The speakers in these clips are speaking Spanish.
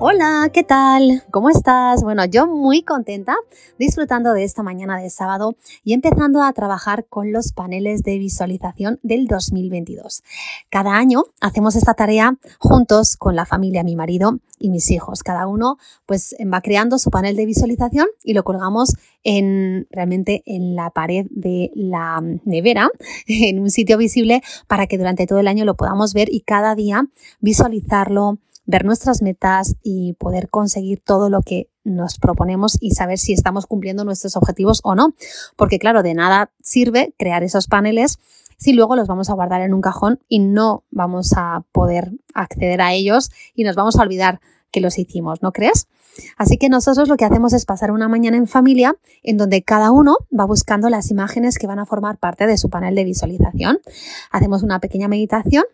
Hola, ¿qué tal? ¿Cómo estás? Bueno, yo muy contenta disfrutando de esta mañana de sábado y empezando a trabajar con los paneles de visualización del 2022. Cada año hacemos esta tarea juntos con la familia, mi marido y mis hijos. Cada uno pues va creando su panel de visualización y lo colgamos en realmente en la pared de la nevera, en un sitio visible para que durante todo el año lo podamos ver y cada día visualizarlo ver nuestras metas y poder conseguir todo lo que nos proponemos y saber si estamos cumpliendo nuestros objetivos o no. Porque claro, de nada sirve crear esos paneles si luego los vamos a guardar en un cajón y no vamos a poder acceder a ellos y nos vamos a olvidar que los hicimos, ¿no crees? Así que nosotros lo que hacemos es pasar una mañana en familia en donde cada uno va buscando las imágenes que van a formar parte de su panel de visualización. Hacemos una pequeña meditación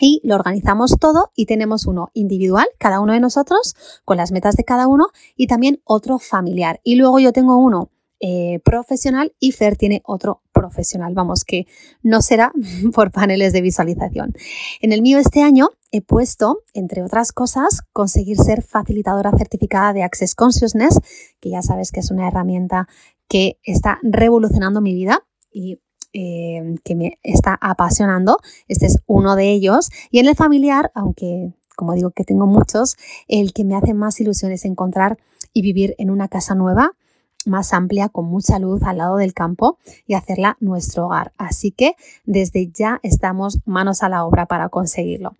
y lo organizamos todo y tenemos uno individual, cada uno de nosotros, con las metas de cada uno y también otro familiar. Y luego yo tengo uno eh, profesional y Fer tiene otro profesional. Vamos, que no será por paneles de visualización. En el mío este año he puesto, entre otras cosas, conseguir ser facilitadora certificada de Access Consciousness, que ya sabes que es una herramienta que está revolucionando mi vida y eh, que me está apasionando. Este es uno de ellos. Y en el familiar, aunque como digo que tengo muchos, el que me hace más ilusión es encontrar y vivir en una casa nueva más amplia, con mucha luz al lado del campo y hacerla nuestro hogar. Así que desde ya estamos manos a la obra para conseguirlo.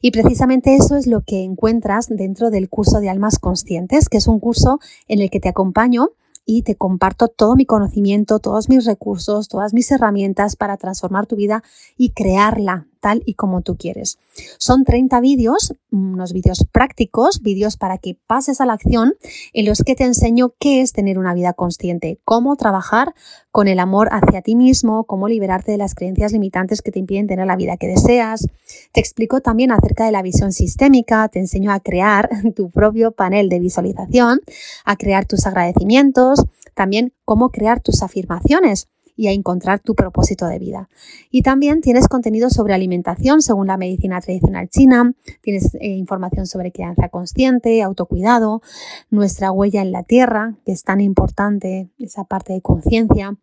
Y precisamente eso es lo que encuentras dentro del curso de Almas Conscientes, que es un curso en el que te acompaño y te comparto todo mi conocimiento, todos mis recursos, todas mis herramientas para transformar tu vida y crearla tal y como tú quieres. Son 30 vídeos, unos vídeos prácticos, vídeos para que pases a la acción en los que te enseño qué es tener una vida consciente, cómo trabajar con el amor hacia ti mismo, cómo liberarte de las creencias limitantes que te impiden tener la vida que deseas. Te explico también acerca de la visión sistémica, te enseño a crear tu propio panel de visualización, a crear tus agradecimientos, también cómo crear tus afirmaciones y a encontrar tu propósito de vida. Y también tienes contenido sobre alimentación según la medicina tradicional china, tienes eh, información sobre crianza consciente, autocuidado, nuestra huella en la tierra, que es tan importante, esa parte de conciencia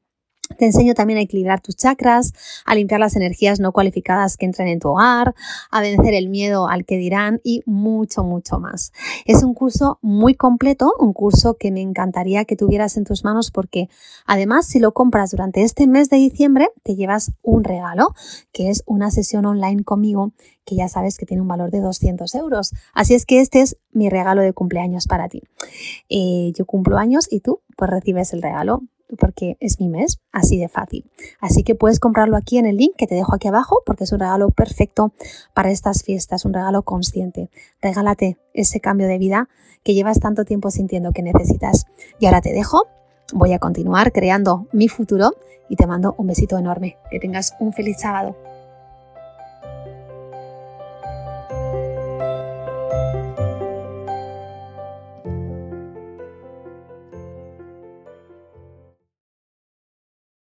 te enseño también a equilibrar tus chakras, a limpiar las energías no cualificadas que entran en tu hogar, a vencer el miedo al que dirán y mucho, mucho más. Es un curso muy completo, un curso que me encantaría que tuvieras en tus manos porque además si lo compras durante este mes de diciembre te llevas un regalo, que es una sesión online conmigo que ya sabes que tiene un valor de 200 euros. Así es que este es mi regalo de cumpleaños para ti. Eh, yo cumplo años y tú pues recibes el regalo porque es mi mes, así de fácil. Así que puedes comprarlo aquí en el link que te dejo aquí abajo porque es un regalo perfecto para estas fiestas, un regalo consciente. Regálate ese cambio de vida que llevas tanto tiempo sintiendo que necesitas. Y ahora te dejo, voy a continuar creando mi futuro y te mando un besito enorme. Que tengas un feliz sábado.